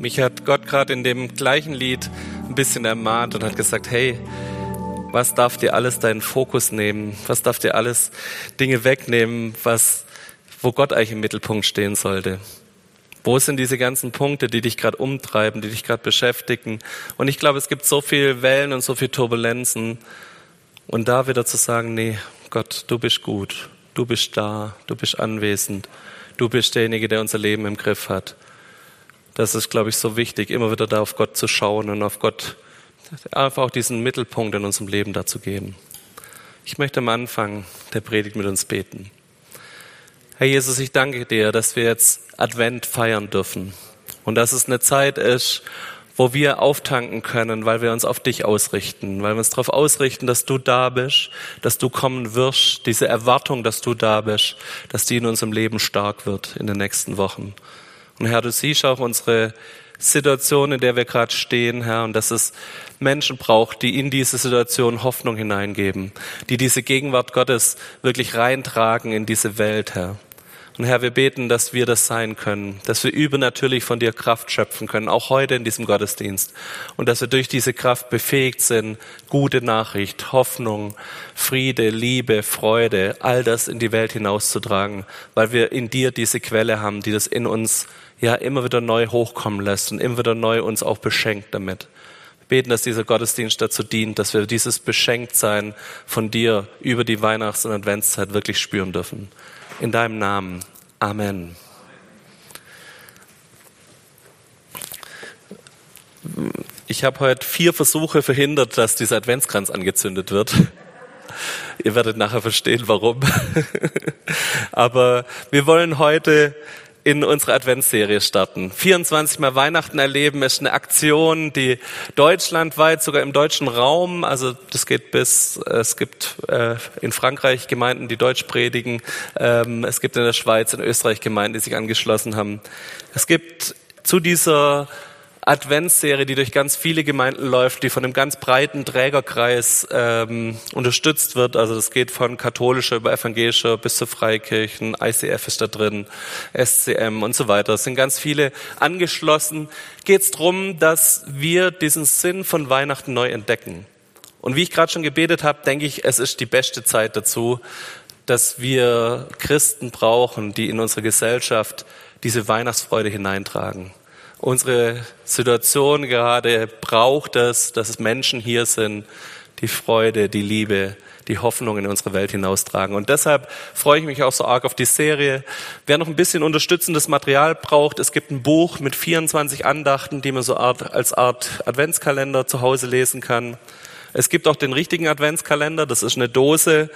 mich hat Gott gerade in dem gleichen Lied ein bisschen ermahnt und hat gesagt, hey, was darf dir alles deinen Fokus nehmen? Was darf dir alles Dinge wegnehmen, was, wo Gott eigentlich im Mittelpunkt stehen sollte? Wo sind diese ganzen Punkte, die dich gerade umtreiben, die dich gerade beschäftigen? Und ich glaube, es gibt so viele Wellen und so viele Turbulenzen. Und da wieder zu sagen, nee, Gott, du bist gut, du bist da, du bist anwesend, du bist derjenige, der unser Leben im Griff hat. Das ist, glaube ich, so wichtig, immer wieder da auf Gott zu schauen und auf Gott einfach auch diesen Mittelpunkt in unserem Leben dazu geben. Ich möchte am Anfang der Predigt mit uns beten. Herr Jesus, ich danke dir, dass wir jetzt Advent feiern dürfen und dass es eine Zeit ist, wo wir auftanken können, weil wir uns auf dich ausrichten, weil wir uns darauf ausrichten, dass du da bist, dass du kommen wirst, diese Erwartung, dass du da bist, dass die in unserem Leben stark wird in den nächsten Wochen. Und Herr, du siehst auch unsere Situation, in der wir gerade stehen, Herr, und dass es Menschen braucht, die in diese Situation Hoffnung hineingeben, die diese Gegenwart Gottes wirklich reintragen in diese Welt, Herr. Und Herr, wir beten, dass wir das sein können, dass wir übernatürlich von dir Kraft schöpfen können, auch heute in diesem Gottesdienst. Und dass wir durch diese Kraft befähigt sind, gute Nachricht, Hoffnung, Friede, Liebe, Freude, all das in die Welt hinauszutragen, weil wir in dir diese Quelle haben, die das in uns ja immer wieder neu hochkommen lässt und immer wieder neu uns auch beschenkt damit. Wir beten, dass dieser Gottesdienst dazu dient, dass wir dieses Beschenktsein von dir über die Weihnachts- und Adventszeit wirklich spüren dürfen. In deinem Namen. Amen. Ich habe heute vier Versuche verhindert, dass dieser Adventskranz angezündet wird. Ihr werdet nachher verstehen, warum. Aber wir wollen heute in unsere Adventsserie starten. 24 Mal Weihnachten erleben ist eine Aktion, die deutschlandweit, sogar im deutschen Raum, also das geht bis, es gibt äh, in Frankreich Gemeinden, die Deutsch predigen, ähm, es gibt in der Schweiz, in Österreich Gemeinden, die sich angeschlossen haben. Es gibt zu dieser Adventsserie, die durch ganz viele Gemeinden läuft, die von einem ganz breiten Trägerkreis ähm, unterstützt wird. Also das geht von katholischer über evangelischer bis zu Freikirchen, ICF ist da drin, SCM und so weiter. Es sind ganz viele angeschlossen. Geht es darum, dass wir diesen Sinn von Weihnachten neu entdecken. Und wie ich gerade schon gebetet habe, denke ich, es ist die beste Zeit dazu, dass wir Christen brauchen, die in unsere Gesellschaft diese Weihnachtsfreude hineintragen. Unsere Situation gerade braucht es, dass es Menschen hier sind, die Freude, die Liebe, die Hoffnung in unsere Welt hinaustragen. Und deshalb freue ich mich auch so arg auf die Serie. Wer noch ein bisschen unterstützendes Material braucht, es gibt ein Buch mit 24 Andachten, die man so als Art Adventskalender zu Hause lesen kann. Es gibt auch den richtigen Adventskalender, das ist eine Dose,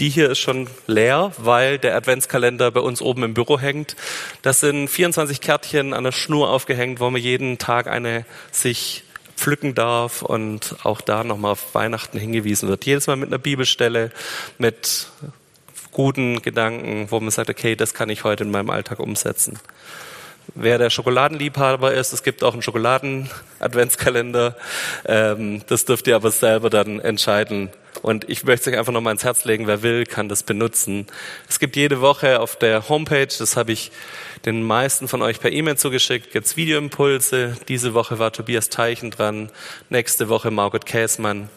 die hier ist schon leer, weil der Adventskalender bei uns oben im Büro hängt. Das sind 24 Kärtchen an der Schnur aufgehängt, wo man jeden Tag eine sich pflücken darf und auch da nochmal auf Weihnachten hingewiesen wird. Jedes Mal mit einer Bibelstelle, mit guten Gedanken, wo man sagt, okay, das kann ich heute in meinem Alltag umsetzen. Wer der Schokoladenliebhaber ist, es gibt auch einen Schokoladen-Adventskalender. Ähm, das dürft ihr aber selber dann entscheiden, und ich möchte es euch einfach nochmal ins Herz legen, wer will, kann das benutzen. Es gibt jede Woche auf der Homepage, das habe ich den meisten von euch per E-Mail zugeschickt, gibt's Videoimpulse. Diese Woche war Tobias Teichen dran, nächste Woche Margot Käsmann.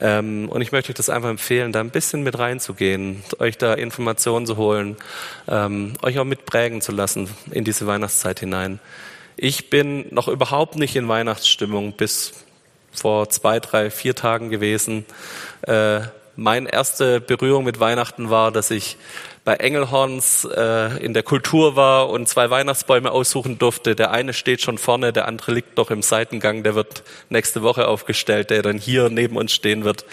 Ähm, und ich möchte euch das einfach empfehlen, da ein bisschen mit reinzugehen, euch da Informationen zu holen, ähm, euch auch mitprägen zu lassen in diese Weihnachtszeit hinein. Ich bin noch überhaupt nicht in Weihnachtsstimmung bis vor zwei, drei, vier Tagen gewesen. Äh, meine erste Berührung mit Weihnachten war, dass ich bei Engelhorns äh, in der Kultur war und zwei Weihnachtsbäume aussuchen durfte. Der eine steht schon vorne, der andere liegt noch im Seitengang. Der wird nächste Woche aufgestellt, der dann hier neben uns stehen wird.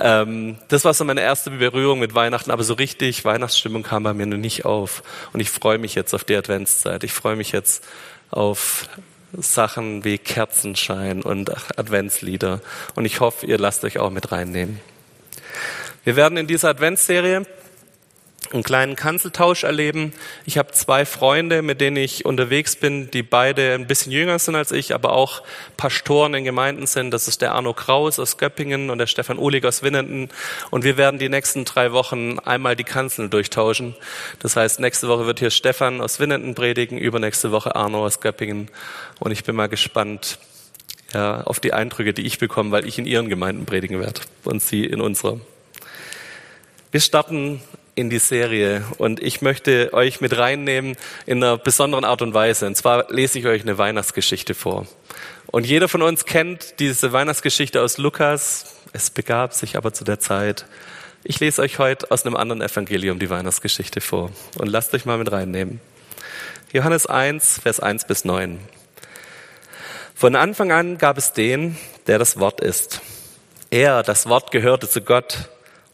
Ähm, das war so meine erste Berührung mit Weihnachten, aber so richtig Weihnachtsstimmung kam bei mir noch nicht auf. Und ich freue mich jetzt auf die Adventszeit. Ich freue mich jetzt auf Sachen wie Kerzenschein und Adventslieder. Und ich hoffe, ihr lasst euch auch mit reinnehmen. Wir werden in dieser Adventsserie einen kleinen Kanzeltausch erleben. Ich habe zwei Freunde, mit denen ich unterwegs bin, die beide ein bisschen jünger sind als ich, aber auch Pastoren in Gemeinden sind. Das ist der Arno Kraus aus Göppingen und der Stefan Uhlig aus Winnenden. Und wir werden die nächsten drei Wochen einmal die Kanzeln durchtauschen. Das heißt, nächste Woche wird hier Stefan aus Winnenden predigen, übernächste Woche Arno aus Göppingen. Und ich bin mal gespannt ja, auf die Eindrücke, die ich bekomme, weil ich in ihren Gemeinden predigen werde und sie in unserer. Wir starten in die Serie und ich möchte euch mit reinnehmen in einer besonderen Art und Weise. Und zwar lese ich euch eine Weihnachtsgeschichte vor. Und jeder von uns kennt diese Weihnachtsgeschichte aus Lukas. Es begab sich aber zu der Zeit. Ich lese euch heute aus einem anderen Evangelium die Weihnachtsgeschichte vor und lasst euch mal mit reinnehmen. Johannes 1, Vers 1 bis 9. Von Anfang an gab es den, der das Wort ist. Er, das Wort, gehörte zu Gott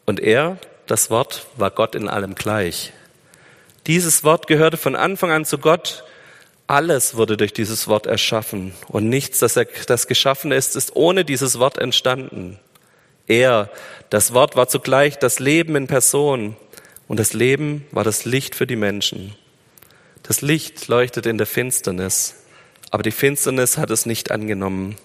und er, das Wort war Gott in allem gleich. Dieses Wort gehörte von Anfang an zu Gott. Alles wurde durch dieses Wort erschaffen und nichts, das, er, das geschaffen ist, ist ohne dieses Wort entstanden. Er, das Wort war zugleich das Leben in Person und das Leben war das Licht für die Menschen. Das Licht leuchtet in der Finsternis, aber die Finsternis hat es nicht angenommen.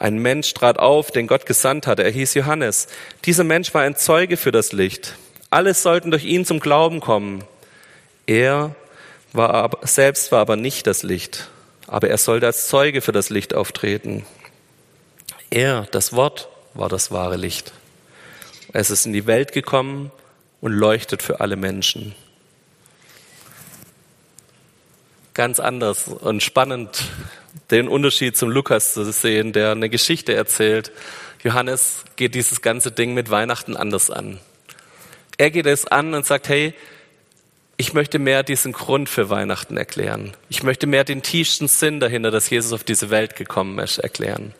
Ein Mensch trat auf, den Gott gesandt hatte. Er hieß Johannes. Dieser Mensch war ein Zeuge für das Licht. Alle sollten durch ihn zum Glauben kommen. Er war aber, selbst war aber nicht das Licht, aber er sollte als Zeuge für das Licht auftreten. Er, das Wort, war das wahre Licht. Es ist in die Welt gekommen und leuchtet für alle Menschen. Ganz anders und spannend den Unterschied zum Lukas zu sehen, der eine Geschichte erzählt. Johannes geht dieses ganze Ding mit Weihnachten anders an. Er geht es an und sagt, hey, ich möchte mehr diesen Grund für Weihnachten erklären. Ich möchte mehr den tiefsten Sinn dahinter, dass Jesus auf diese Welt gekommen ist, erklären.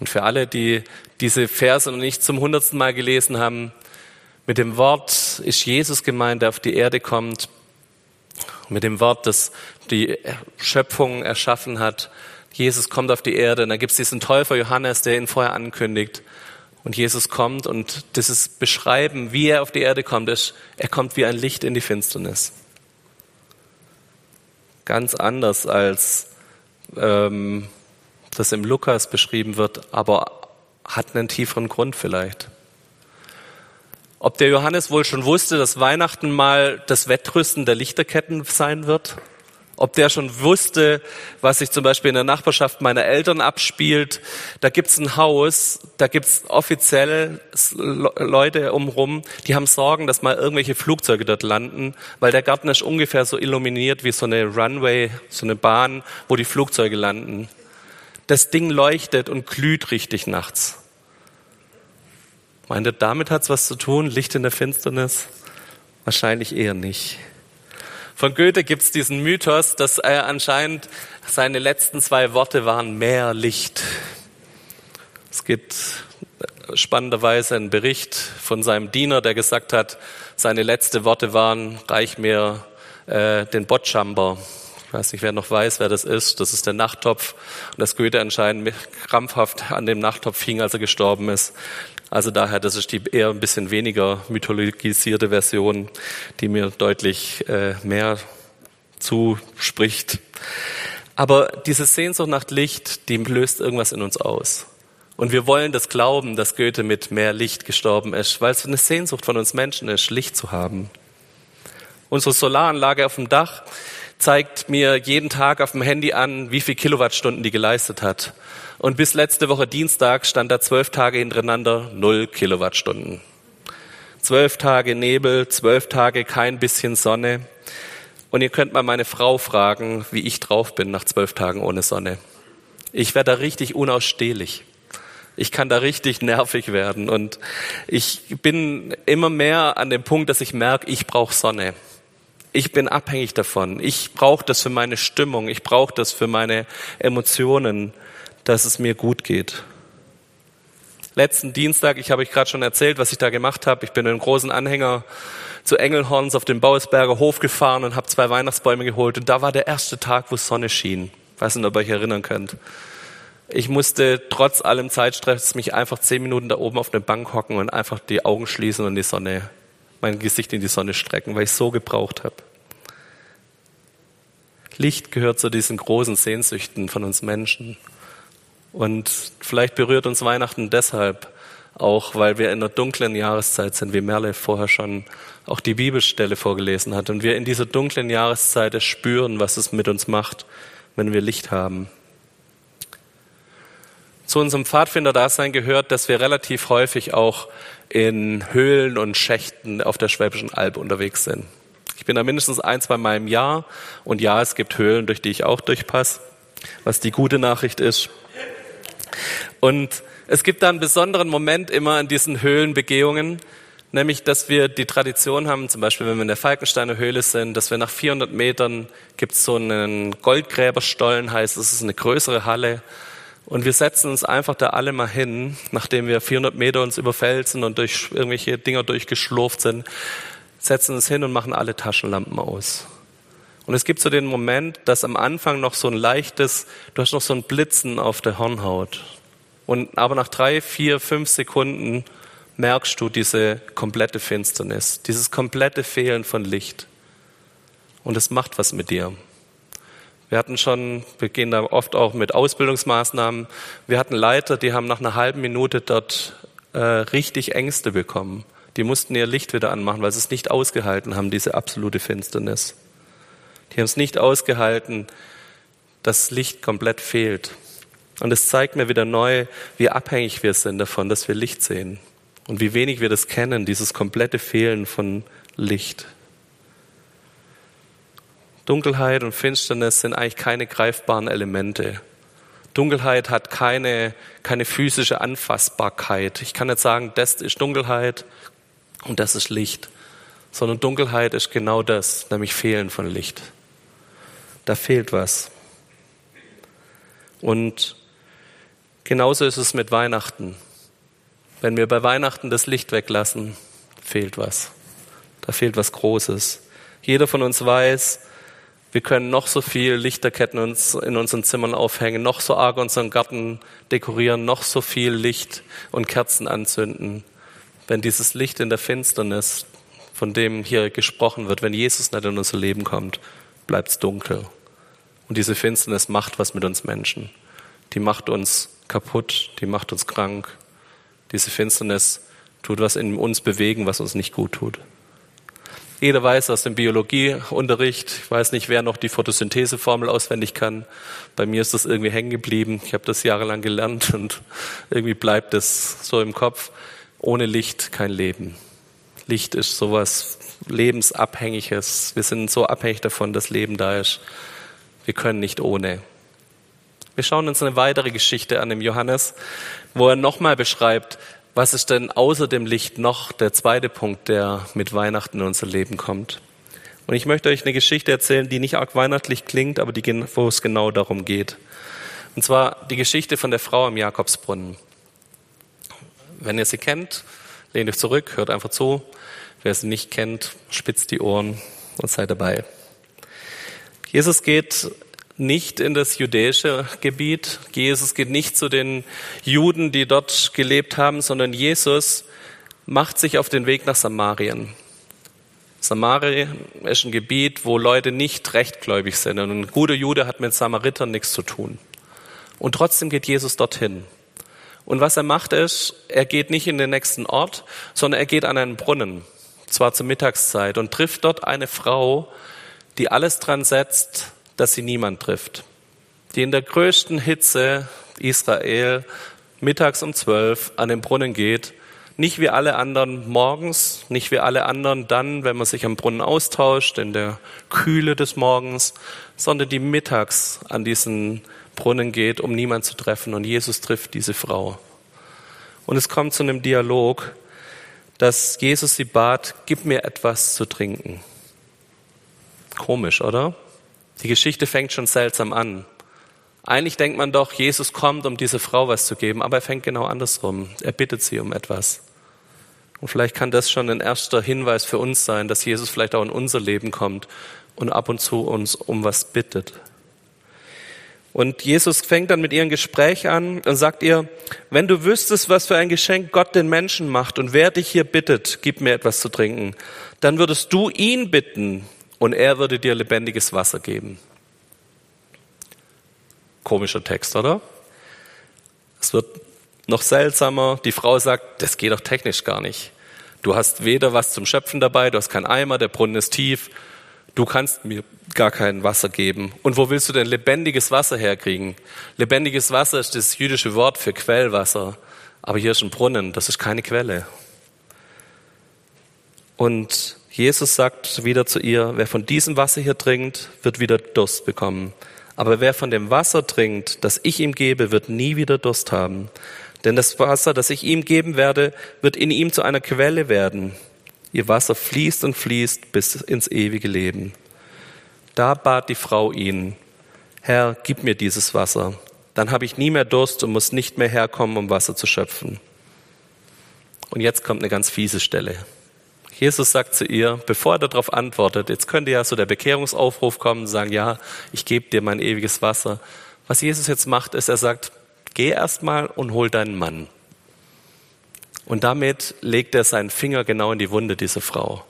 Und für alle, die diese Verse noch nicht zum hundertsten Mal gelesen haben, mit dem Wort ist Jesus gemeint, der auf die Erde kommt, mit dem Wort, das die Schöpfung erschaffen hat. Jesus kommt auf die Erde und da gibt es diesen Täufer Johannes, der ihn vorher ankündigt. Und Jesus kommt und dieses Beschreiben, wie er auf die Erde kommt, ist, er kommt wie ein Licht in die Finsternis. Ganz anders als ähm, das im Lukas beschrieben wird, aber hat einen tieferen Grund vielleicht. Ob der Johannes wohl schon wusste, dass Weihnachten mal das Wettrüsten der Lichterketten sein wird? Ob der schon wusste, was sich zum Beispiel in der Nachbarschaft meiner Eltern abspielt? Da gibt's ein Haus, da gibt's offiziell Leute umrum, die haben Sorgen, dass mal irgendwelche Flugzeuge dort landen, weil der Garten ist ungefähr so illuminiert wie so eine Runway, so eine Bahn, wo die Flugzeuge landen. Das Ding leuchtet und glüht richtig nachts. Meint ihr, damit hat's was zu tun? Licht in der Finsternis? Wahrscheinlich eher nicht. Von Goethe gibt's diesen Mythos, dass er anscheinend seine letzten zwei Worte waren mehr Licht. Es gibt spannenderweise einen Bericht von seinem Diener, der gesagt hat, seine letzten Worte waren, reich mir äh, den Bottschamber. Ich weiß nicht, wer noch weiß, wer das ist. Das ist der Nachttopf. Und dass Goethe anscheinend krampfhaft an dem Nachttopf hing, als er gestorben ist. Also daher, das ist die eher ein bisschen weniger mythologisierte Version, die mir deutlich äh, mehr zuspricht. Aber diese Sehnsucht nach Licht, die löst irgendwas in uns aus. Und wir wollen das glauben, dass Goethe mit mehr Licht gestorben ist, weil es eine Sehnsucht von uns Menschen ist, Licht zu haben. Unsere Solaranlage auf dem Dach zeigt mir jeden Tag auf dem Handy an, wie viel Kilowattstunden die geleistet hat. Und bis letzte Woche Dienstag stand da zwölf Tage hintereinander null Kilowattstunden. Zwölf Tage Nebel, zwölf Tage kein bisschen Sonne. Und ihr könnt mal meine Frau fragen, wie ich drauf bin nach zwölf Tagen ohne Sonne. Ich werde da richtig unausstehlich. Ich kann da richtig nervig werden. Und ich bin immer mehr an dem Punkt, dass ich merke, ich brauche Sonne. Ich bin abhängig davon. Ich brauche das für meine Stimmung. Ich brauche das für meine Emotionen dass es mir gut geht. Letzten Dienstag, ich habe euch gerade schon erzählt, was ich da gemacht habe. Ich bin in einem großen Anhänger zu Engelhorns auf den Bausberger Hof gefahren und habe zwei Weihnachtsbäume geholt. Und da war der erste Tag, wo Sonne schien. Ich weiß nicht, ob ihr euch erinnern könnt. Ich musste trotz allem Zeitstress mich einfach zehn Minuten da oben auf eine Bank hocken und einfach die Augen schließen und die Sonne mein Gesicht in die Sonne strecken, weil ich so gebraucht habe. Licht gehört zu diesen großen Sehnsüchten von uns Menschen. Und vielleicht berührt uns Weihnachten deshalb auch, weil wir in einer dunklen Jahreszeit sind, wie Merle vorher schon auch die Bibelstelle vorgelesen hat. Und wir in dieser dunklen Jahreszeit spüren, was es mit uns macht, wenn wir Licht haben. Zu unserem Pfadfinder-Dasein gehört, dass wir relativ häufig auch in Höhlen und Schächten auf der Schwäbischen Alb unterwegs sind. Ich bin da mindestens ein, zwei Mal im Jahr und ja, es gibt Höhlen, durch die ich auch durchpasse, was die gute Nachricht ist. Und es gibt da einen besonderen Moment immer in diesen Höhlenbegehungen, nämlich dass wir die Tradition haben, zum Beispiel wenn wir in der Falkensteiner Höhle sind, dass wir nach 400 Metern gibt es so einen Goldgräberstollen, heißt es ist eine größere Halle und wir setzen uns einfach da alle mal hin, nachdem wir 400 Meter uns überfelsen und durch irgendwelche Dinger durchgeschlurft sind, setzen uns hin und machen alle Taschenlampen aus. Und es gibt so den Moment, dass am Anfang noch so ein leichtes, du hast noch so ein Blitzen auf der Hornhaut. Und aber nach drei, vier, fünf Sekunden merkst du diese komplette Finsternis, dieses komplette Fehlen von Licht. Und es macht was mit dir. Wir hatten schon, wir gehen da oft auch mit Ausbildungsmaßnahmen. Wir hatten Leiter, die haben nach einer halben Minute dort äh, richtig Ängste bekommen. Die mussten ihr Licht wieder anmachen, weil sie es nicht ausgehalten haben, diese absolute Finsternis. Die haben es nicht ausgehalten, dass Licht komplett fehlt. Und es zeigt mir wieder neu, wie abhängig wir sind davon, dass wir Licht sehen. Und wie wenig wir das kennen, dieses komplette Fehlen von Licht. Dunkelheit und Finsternis sind eigentlich keine greifbaren Elemente. Dunkelheit hat keine, keine physische Anfassbarkeit. Ich kann nicht sagen, das ist Dunkelheit und das ist Licht, sondern Dunkelheit ist genau das, nämlich Fehlen von Licht. Da fehlt was. Und genauso ist es mit Weihnachten. Wenn wir bei Weihnachten das Licht weglassen, fehlt was. Da fehlt was Großes. Jeder von uns weiß, wir können noch so viel Lichterketten uns in unseren Zimmern aufhängen, noch so arg unseren Garten dekorieren, noch so viel Licht und Kerzen anzünden. Wenn dieses Licht in der Finsternis, von dem hier gesprochen wird, wenn Jesus nicht in unser Leben kommt, bleibt es dunkel. Und diese Finsternis macht was mit uns Menschen. Die macht uns kaputt, die macht uns krank. Diese Finsternis tut was in uns bewegen, was uns nicht gut tut. Jeder weiß aus dem Biologieunterricht, ich weiß nicht, wer noch die Photosyntheseformel auswendig kann. Bei mir ist das irgendwie hängen geblieben. Ich habe das jahrelang gelernt und irgendwie bleibt es so im Kopf. Ohne Licht kein Leben. Licht ist sowas lebensabhängiges. Wir sind so abhängig davon, dass Leben da ist. Wir können nicht ohne. Wir schauen uns eine weitere Geschichte an im Johannes, wo er nochmal beschreibt, was ist denn außer dem Licht noch der zweite Punkt, der mit Weihnachten in unser Leben kommt? Und ich möchte euch eine Geschichte erzählen, die nicht arg weihnachtlich klingt, aber die, wo es genau darum geht. Und zwar die Geschichte von der Frau am Jakobsbrunnen. Wenn ihr sie kennt, lehnt euch zurück, hört einfach zu. Wer sie nicht kennt, spitzt die Ohren und seid dabei. Jesus geht nicht in das jüdische Gebiet. Jesus geht nicht zu den Juden, die dort gelebt haben, sondern Jesus macht sich auf den Weg nach Samarien. Samarien ist ein Gebiet, wo Leute nicht rechtgläubig sind. Und ein guter Jude hat mit Samaritern nichts zu tun. Und trotzdem geht Jesus dorthin. Und was er macht ist, er geht nicht in den nächsten Ort, sondern er geht an einen Brunnen, zwar zur Mittagszeit, und trifft dort eine Frau, die alles dran setzt, dass sie niemand trifft. Die in der größten Hitze Israel mittags um zwölf an den Brunnen geht, nicht wie alle anderen morgens, nicht wie alle anderen dann, wenn man sich am Brunnen austauscht, in der Kühle des Morgens, sondern die mittags an diesen Brunnen geht, um niemand zu treffen. Und Jesus trifft diese Frau. Und es kommt zu einem Dialog, dass Jesus sie bat, gib mir etwas zu trinken. Komisch, oder? Die Geschichte fängt schon seltsam an. Eigentlich denkt man doch, Jesus kommt, um dieser Frau was zu geben, aber er fängt genau andersrum. Er bittet sie um etwas. Und vielleicht kann das schon ein erster Hinweis für uns sein, dass Jesus vielleicht auch in unser Leben kommt und ab und zu uns um was bittet. Und Jesus fängt dann mit ihr ein Gespräch an und sagt ihr, wenn du wüsstest, was für ein Geschenk Gott den Menschen macht und wer dich hier bittet, gib mir etwas zu trinken, dann würdest du ihn bitten und er würde dir lebendiges Wasser geben. Komischer Text, oder? Es wird noch seltsamer. Die Frau sagt, das geht doch technisch gar nicht. Du hast weder was zum Schöpfen dabei, du hast keinen Eimer, der Brunnen ist tief, du kannst mir gar kein Wasser geben. Und wo willst du denn lebendiges Wasser herkriegen? Lebendiges Wasser ist das jüdische Wort für Quellwasser. Aber hier ist ein Brunnen, das ist keine Quelle. Und Jesus sagt wieder zu ihr, wer von diesem Wasser hier trinkt, wird wieder Durst bekommen. Aber wer von dem Wasser trinkt, das ich ihm gebe, wird nie wieder Durst haben. Denn das Wasser, das ich ihm geben werde, wird in ihm zu einer Quelle werden. Ihr Wasser fließt und fließt bis ins ewige Leben. Da bat die Frau ihn, Herr, gib mir dieses Wasser. Dann habe ich nie mehr Durst und muss nicht mehr herkommen, um Wasser zu schöpfen. Und jetzt kommt eine ganz fiese Stelle. Jesus sagt zu ihr, bevor er darauf antwortet, jetzt könnte ja so der Bekehrungsaufruf kommen und sagen, ja, ich gebe dir mein ewiges Wasser. Was Jesus jetzt macht, ist, er sagt, geh erstmal und hol deinen Mann. Und damit legt er seinen Finger genau in die Wunde dieser Frau.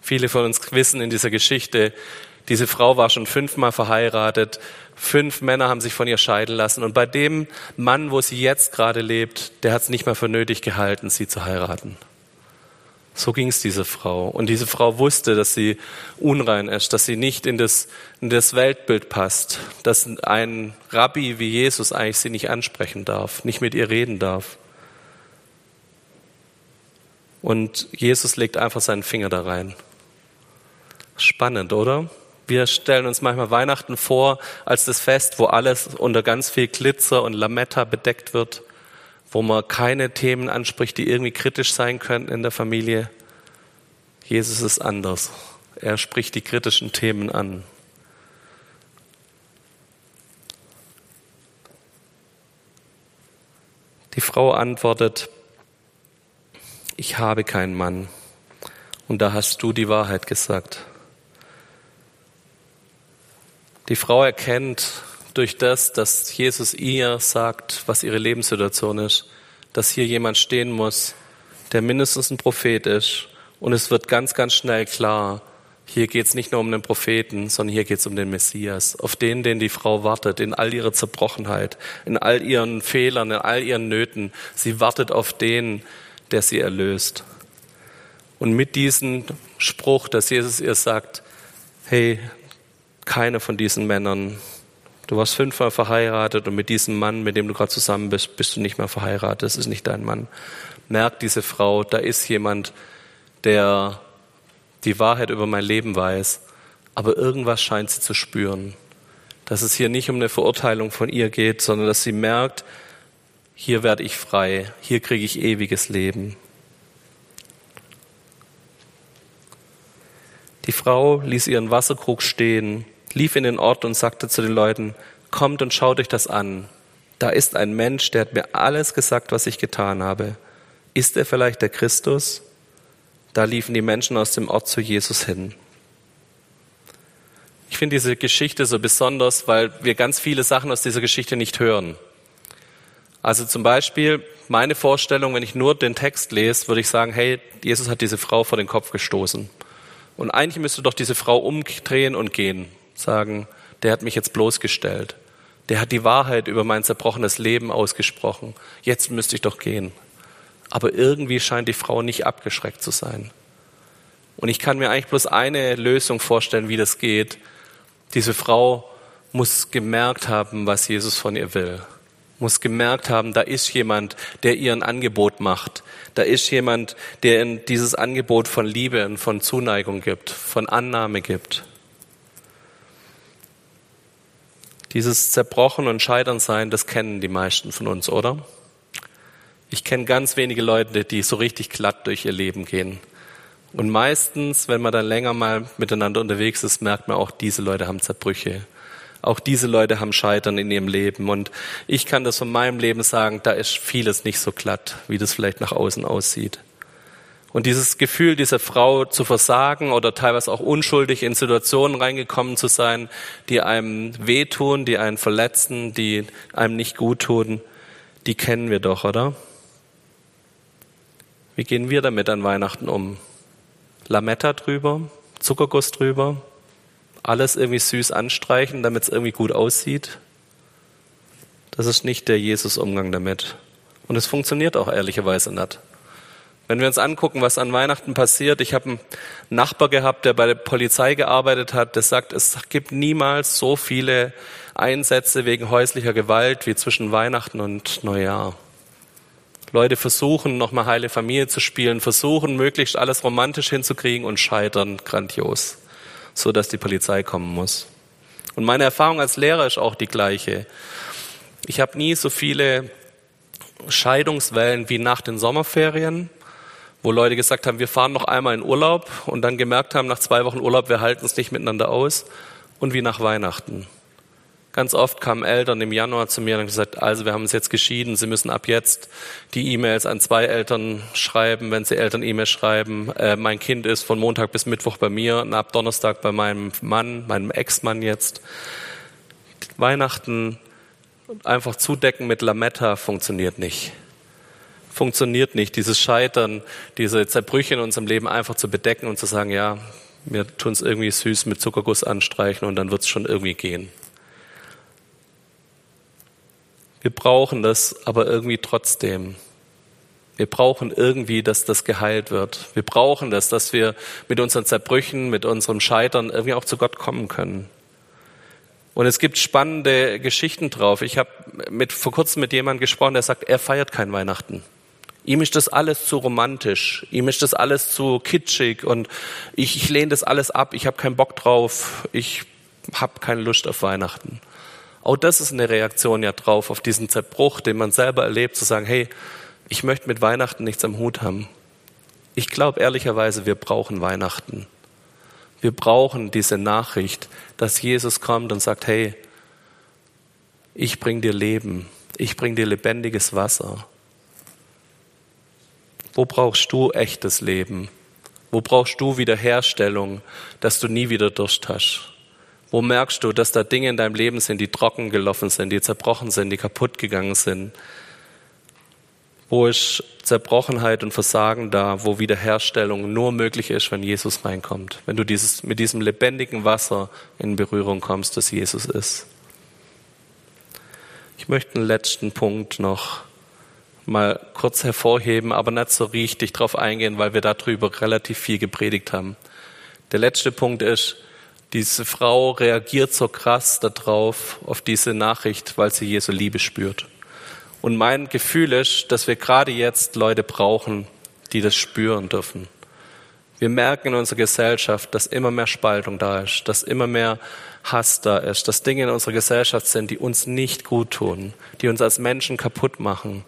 Viele von uns wissen in dieser Geschichte, diese Frau war schon fünfmal verheiratet, fünf Männer haben sich von ihr scheiden lassen und bei dem Mann, wo sie jetzt gerade lebt, der hat es nicht mehr für nötig gehalten, sie zu heiraten. So ging es dieser Frau. Und diese Frau wusste, dass sie unrein ist, dass sie nicht in das, in das Weltbild passt, dass ein Rabbi wie Jesus eigentlich sie nicht ansprechen darf, nicht mit ihr reden darf. Und Jesus legt einfach seinen Finger da rein. Spannend, oder? Wir stellen uns manchmal Weihnachten vor als das Fest, wo alles unter ganz viel Glitzer und Lametta bedeckt wird wo man keine Themen anspricht, die irgendwie kritisch sein könnten in der Familie. Jesus ist anders. Er spricht die kritischen Themen an. Die Frau antwortet, ich habe keinen Mann. Und da hast du die Wahrheit gesagt. Die Frau erkennt, durch das, dass Jesus ihr sagt, was ihre Lebenssituation ist, dass hier jemand stehen muss, der mindestens ein Prophet ist. Und es wird ganz, ganz schnell klar, hier geht es nicht nur um den Propheten, sondern hier geht es um den Messias, auf den, den die Frau wartet, in all ihrer Zerbrochenheit, in all ihren Fehlern, in all ihren Nöten. Sie wartet auf den, der sie erlöst. Und mit diesem Spruch, dass Jesus ihr sagt, hey, keiner von diesen Männern Du warst fünfmal verheiratet und mit diesem Mann, mit dem du gerade zusammen bist, bist du nicht mehr verheiratet. Das ist nicht dein Mann. Merkt diese Frau, da ist jemand, der die Wahrheit über mein Leben weiß, aber irgendwas scheint sie zu spüren. Dass es hier nicht um eine Verurteilung von ihr geht, sondern dass sie merkt, hier werde ich frei, hier kriege ich ewiges Leben. Die Frau ließ ihren Wasserkrug stehen lief in den Ort und sagte zu den Leuten, kommt und schaut euch das an. Da ist ein Mensch, der hat mir alles gesagt, was ich getan habe. Ist er vielleicht der Christus? Da liefen die Menschen aus dem Ort zu Jesus hin. Ich finde diese Geschichte so besonders, weil wir ganz viele Sachen aus dieser Geschichte nicht hören. Also zum Beispiel meine Vorstellung, wenn ich nur den Text lese, würde ich sagen, hey, Jesus hat diese Frau vor den Kopf gestoßen. Und eigentlich müsste doch diese Frau umdrehen und gehen sagen, der hat mich jetzt bloßgestellt. Der hat die Wahrheit über mein zerbrochenes Leben ausgesprochen. Jetzt müsste ich doch gehen. Aber irgendwie scheint die Frau nicht abgeschreckt zu sein. Und ich kann mir eigentlich bloß eine Lösung vorstellen, wie das geht. Diese Frau muss gemerkt haben, was Jesus von ihr will. Muss gemerkt haben, da ist jemand, der ihr ein Angebot macht. Da ist jemand, der in dieses Angebot von Liebe und von Zuneigung gibt, von Annahme gibt. Dieses Zerbrochen und Scheitern sein, das kennen die meisten von uns, oder? Ich kenne ganz wenige Leute, die so richtig glatt durch ihr Leben gehen. Und meistens, wenn man dann länger mal miteinander unterwegs ist, merkt man auch, diese Leute haben Zerbrüche. Auch diese Leute haben Scheitern in ihrem Leben. Und ich kann das von meinem Leben sagen, da ist vieles nicht so glatt, wie das vielleicht nach außen aussieht. Und dieses Gefühl dieser Frau zu versagen oder teilweise auch unschuldig in Situationen reingekommen zu sein, die einem wehtun, die einen verletzen, die einem nicht gut tun, die kennen wir doch, oder? Wie gehen wir damit an Weihnachten um? Lametta drüber, Zuckerguss drüber, alles irgendwie süß anstreichen, damit es irgendwie gut aussieht. Das ist nicht der Jesus-Umgang damit. Und es funktioniert auch ehrlicherweise nicht. Wenn wir uns angucken, was an Weihnachten passiert, ich habe einen Nachbar gehabt, der bei der Polizei gearbeitet hat, der sagt, es gibt niemals so viele Einsätze wegen häuslicher Gewalt wie zwischen Weihnachten und Neujahr. Leute versuchen, nochmal heile Familie zu spielen, versuchen, möglichst alles romantisch hinzukriegen und scheitern grandios, so dass die Polizei kommen muss. Und meine Erfahrung als Lehrer ist auch die gleiche. Ich habe nie so viele Scheidungswellen wie nach den Sommerferien wo Leute gesagt haben, wir fahren noch einmal in Urlaub und dann gemerkt haben, nach zwei Wochen Urlaub, wir halten es nicht miteinander aus und wie nach Weihnachten. Ganz oft kamen Eltern im Januar zu mir und haben gesagt, also wir haben uns jetzt geschieden, Sie müssen ab jetzt die E-Mails an zwei Eltern schreiben, wenn Sie Eltern E-Mails schreiben. Äh, mein Kind ist von Montag bis Mittwoch bei mir und ab Donnerstag bei meinem Mann, meinem Ex-Mann jetzt. Weihnachten einfach zudecken mit Lametta funktioniert nicht funktioniert nicht. Dieses Scheitern, diese Zerbrüche in unserem Leben einfach zu bedecken und zu sagen, ja, wir tun es irgendwie süß mit Zuckerguss anstreichen und dann wird es schon irgendwie gehen. Wir brauchen das aber irgendwie trotzdem. Wir brauchen irgendwie, dass das geheilt wird. Wir brauchen das, dass wir mit unseren Zerbrüchen, mit unserem Scheitern irgendwie auch zu Gott kommen können. Und es gibt spannende Geschichten drauf. Ich habe vor kurzem mit jemandem gesprochen, der sagt, er feiert kein Weihnachten. Ihm ist das alles zu romantisch, ihm ist das alles zu kitschig und ich, ich lehne das alles ab, ich habe keinen Bock drauf, ich habe keine Lust auf Weihnachten. Auch das ist eine Reaktion ja drauf, auf diesen Zerbruch, den man selber erlebt, zu sagen, hey, ich möchte mit Weihnachten nichts am Hut haben. Ich glaube ehrlicherweise, wir brauchen Weihnachten. Wir brauchen diese Nachricht, dass Jesus kommt und sagt, hey, ich bring dir Leben, ich bring dir lebendiges Wasser. Wo brauchst du echtes Leben? Wo brauchst du Wiederherstellung, dass du nie wieder Durst hast? Wo merkst du, dass da Dinge in deinem Leben sind, die trocken gelaufen sind, die zerbrochen sind, die kaputt gegangen sind? Wo ist Zerbrochenheit und Versagen da, wo Wiederherstellung nur möglich ist, wenn Jesus reinkommt? Wenn du dieses, mit diesem lebendigen Wasser in Berührung kommst, das Jesus ist. Ich möchte einen letzten Punkt noch mal kurz hervorheben, aber nicht so richtig drauf eingehen, weil wir darüber relativ viel gepredigt haben. Der letzte Punkt ist, diese Frau reagiert so krass darauf, auf diese Nachricht, weil sie Jesu Liebe spürt. Und mein Gefühl ist, dass wir gerade jetzt Leute brauchen, die das spüren dürfen. Wir merken in unserer Gesellschaft, dass immer mehr Spaltung da ist, dass immer mehr Hass da ist, dass Dinge in unserer Gesellschaft sind, die uns nicht gut tun, die uns als Menschen kaputt machen.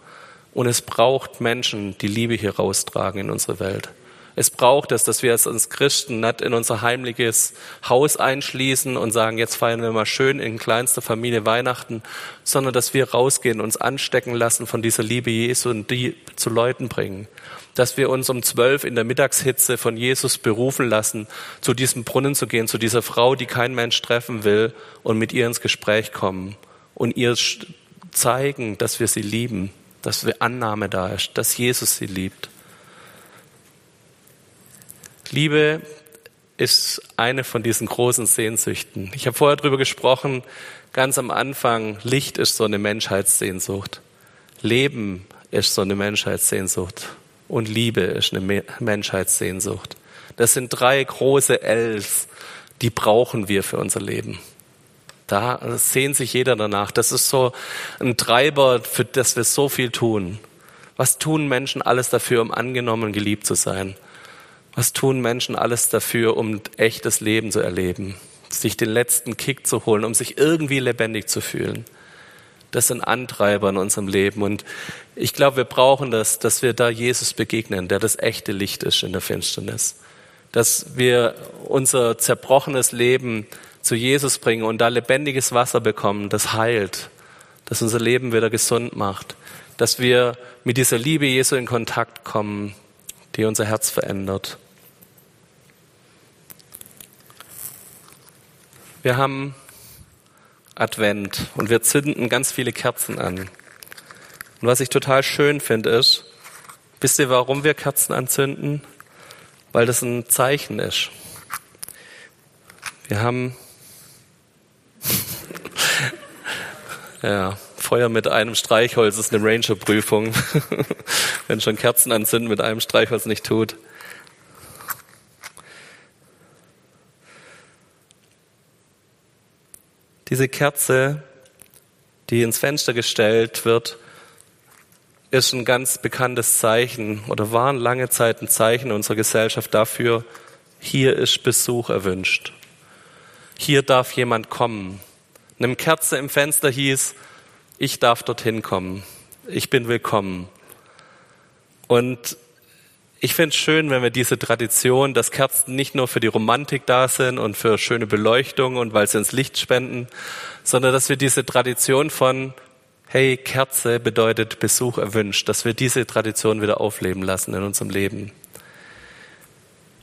Und es braucht Menschen, die Liebe hier raustragen in unsere Welt. Es braucht es, dass wir es als Christen nicht in unser heimliches Haus einschließen und sagen, jetzt feiern wir mal schön in kleinster Familie Weihnachten, sondern dass wir rausgehen, uns anstecken lassen von dieser Liebe Jesu und die zu Leuten bringen. Dass wir uns um zwölf in der Mittagshitze von Jesus berufen lassen, zu diesem Brunnen zu gehen, zu dieser Frau, die kein Mensch treffen will und mit ihr ins Gespräch kommen und ihr zeigen, dass wir sie lieben dass wir Annahme da ist, dass Jesus sie liebt. Liebe ist eine von diesen großen Sehnsüchten. Ich habe vorher darüber gesprochen, ganz am Anfang, Licht ist so eine Menschheitssehnsucht. Leben ist so eine Menschheitssehnsucht. Und Liebe ist eine Menschheitssehnsucht. Das sind drei große Ls, die brauchen wir für unser Leben. Da sehnt sich jeder danach. Das ist so ein Treiber, für das wir so viel tun. Was tun Menschen alles dafür, um angenommen und geliebt zu sein? Was tun Menschen alles dafür, um echtes Leben zu erleben? Sich den letzten Kick zu holen, um sich irgendwie lebendig zu fühlen. Das sind Antreiber in unserem Leben. Und ich glaube, wir brauchen das, dass wir da Jesus begegnen, der das echte Licht ist in der Finsternis. Dass wir unser zerbrochenes Leben zu Jesus bringen und da lebendiges Wasser bekommen, das heilt, das unser Leben wieder gesund macht, dass wir mit dieser Liebe Jesu in Kontakt kommen, die unser Herz verändert. Wir haben Advent und wir zünden ganz viele Kerzen an. Und was ich total schön finde ist, wisst ihr, warum wir Kerzen anzünden? Weil das ein Zeichen ist. Wir haben ja, Feuer mit einem Streichholz ist eine Ranger-Prüfung. Wenn schon Kerzen anzünden mit einem Streichholz nicht tut. Diese Kerze, die ins Fenster gestellt wird, ist ein ganz bekanntes Zeichen oder war lange Zeit ein Zeichen unserer Gesellschaft dafür, hier ist Besuch erwünscht. Hier darf jemand kommen. Eine Kerze im Fenster hieß, ich darf dorthin kommen. Ich bin willkommen. Und ich finde es schön, wenn wir diese Tradition, dass Kerzen nicht nur für die Romantik da sind und für schöne Beleuchtung und weil sie ins Licht spenden, sondern dass wir diese Tradition von, hey, Kerze bedeutet Besuch erwünscht, dass wir diese Tradition wieder aufleben lassen in unserem Leben.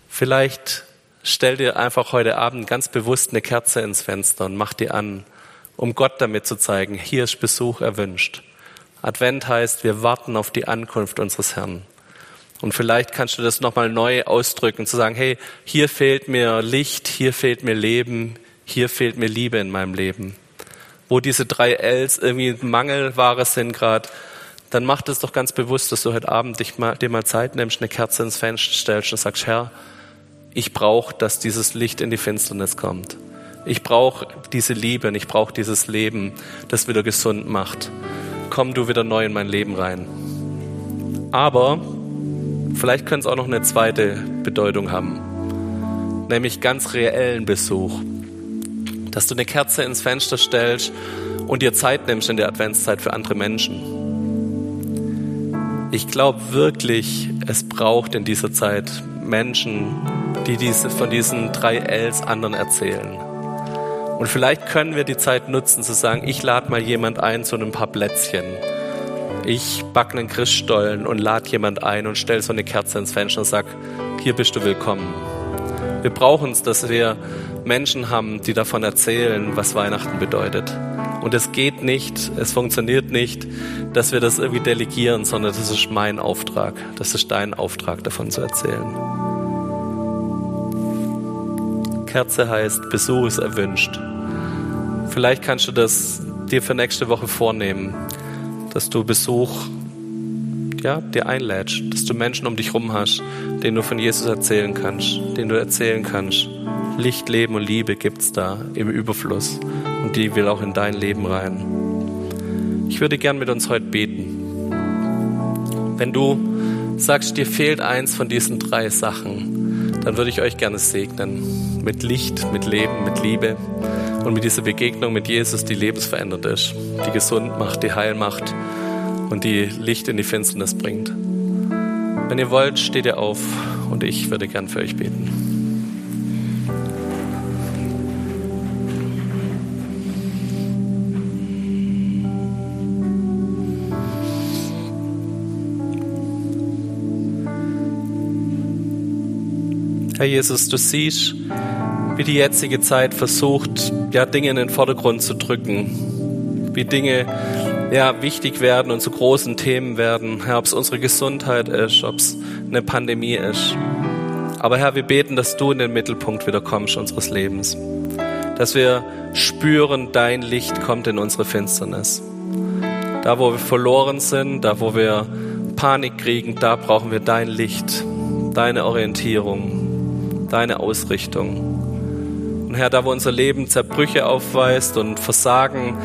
Vielleicht stell dir einfach heute Abend ganz bewusst eine Kerze ins Fenster und mach die an, um Gott damit zu zeigen, hier ist Besuch erwünscht. Advent heißt, wir warten auf die Ankunft unseres Herrn. Und vielleicht kannst du das nochmal neu ausdrücken, zu sagen, hey, hier fehlt mir Licht, hier fehlt mir Leben, hier fehlt mir Liebe in meinem Leben. Wo diese drei Ls irgendwie Mangelware sind gerade, dann mach das doch ganz bewusst, dass du heute Abend dich mal, dir mal Zeit nimmst, eine Kerze ins Fenster stellst und sagst, Herr, ich brauche, dass dieses Licht in die Finsternis kommt. Ich brauche diese Liebe und ich brauche dieses Leben, das wieder gesund macht. Komm du wieder neu in mein Leben rein. Aber Vielleicht könnte es auch noch eine zweite Bedeutung haben, nämlich ganz reellen Besuch. Dass du eine Kerze ins Fenster stellst und dir Zeit nimmst in der Adventszeit für andere Menschen. Ich glaube wirklich, es braucht in dieser Zeit Menschen, die diese, von diesen drei Ls anderen erzählen. Und vielleicht können wir die Zeit nutzen zu sagen, ich lade mal jemand ein zu ein paar Plätzchen ich backe einen Christstollen und lade jemand ein und stelle so eine Kerze ins Fenster und sage, hier bist du willkommen. Wir brauchen es, dass wir Menschen haben, die davon erzählen, was Weihnachten bedeutet. Und es geht nicht, es funktioniert nicht, dass wir das irgendwie delegieren, sondern das ist mein Auftrag. Das ist dein Auftrag, davon zu erzählen. Kerze heißt, Besuch ist erwünscht. Vielleicht kannst du das dir für nächste Woche vornehmen dass du Besuch ja, dir einlädst, dass du Menschen um dich herum hast, denen du von Jesus erzählen kannst, denen du erzählen kannst. Licht, Leben und Liebe gibt's da im Überfluss und die will auch in dein Leben rein. Ich würde gern mit uns heute beten. Wenn du sagst, dir fehlt eins von diesen drei Sachen, dann würde ich euch gerne segnen. Mit Licht, mit Leben, mit Liebe und mit dieser Begegnung mit Jesus, die lebensverändert ist, die gesund macht, die heil macht und die Licht in die Finsternis bringt. Wenn ihr wollt, steht ihr auf und ich würde gern für euch beten. Herr Jesus, du siehst, wie die jetzige Zeit versucht, ja, Dinge in den Vordergrund zu drücken, wie Dinge ja, wichtig werden und zu großen Themen werden. Herr, ob es unsere Gesundheit ist, ob es eine Pandemie ist. Aber Herr, wir beten, dass du in den Mittelpunkt wieder kommst unseres Lebens. Dass wir spüren, dein Licht kommt in unsere Finsternis. Da, wo wir verloren sind, da, wo wir Panik kriegen, da brauchen wir dein Licht, deine Orientierung, deine Ausrichtung. Und Herr, da wo unser Leben Zerbrüche aufweist und Versagen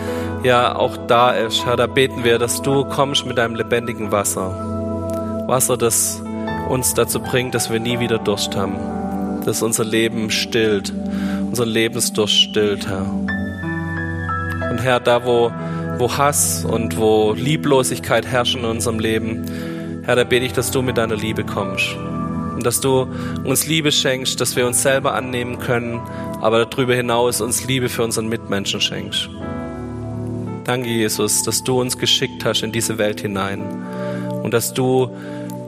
ja auch da ist, Herr, da beten wir, dass du kommst mit deinem lebendigen Wasser. Wasser, das uns dazu bringt, dass wir nie wieder Durst haben. Dass unser Leben stillt, unser Lebensdurst stillt, Herr. Und Herr, da wo, wo Hass und wo Lieblosigkeit herrschen in unserem Leben, Herr, da bete ich, dass du mit deiner Liebe kommst und dass du uns Liebe schenkst, dass wir uns selber annehmen können, aber darüber hinaus uns Liebe für unseren Mitmenschen schenkst. Danke, Jesus, dass du uns geschickt hast in diese Welt hinein und dass du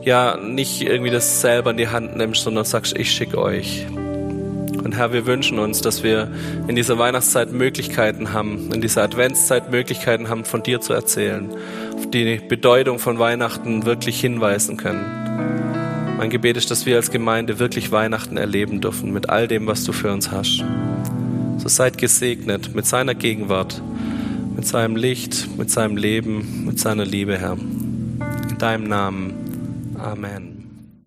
ja nicht irgendwie das selber in die Hand nimmst, sondern sagst, ich schicke euch. Und Herr, wir wünschen uns, dass wir in dieser Weihnachtszeit Möglichkeiten haben, in dieser Adventszeit Möglichkeiten haben, von dir zu erzählen, auf die Bedeutung von Weihnachten wirklich hinweisen können. Mein Gebet ist, dass wir als Gemeinde wirklich Weihnachten erleben dürfen mit all dem, was du für uns hast. So seid gesegnet mit seiner Gegenwart, mit seinem Licht, mit seinem Leben, mit seiner Liebe, Herr. In deinem Namen. Amen.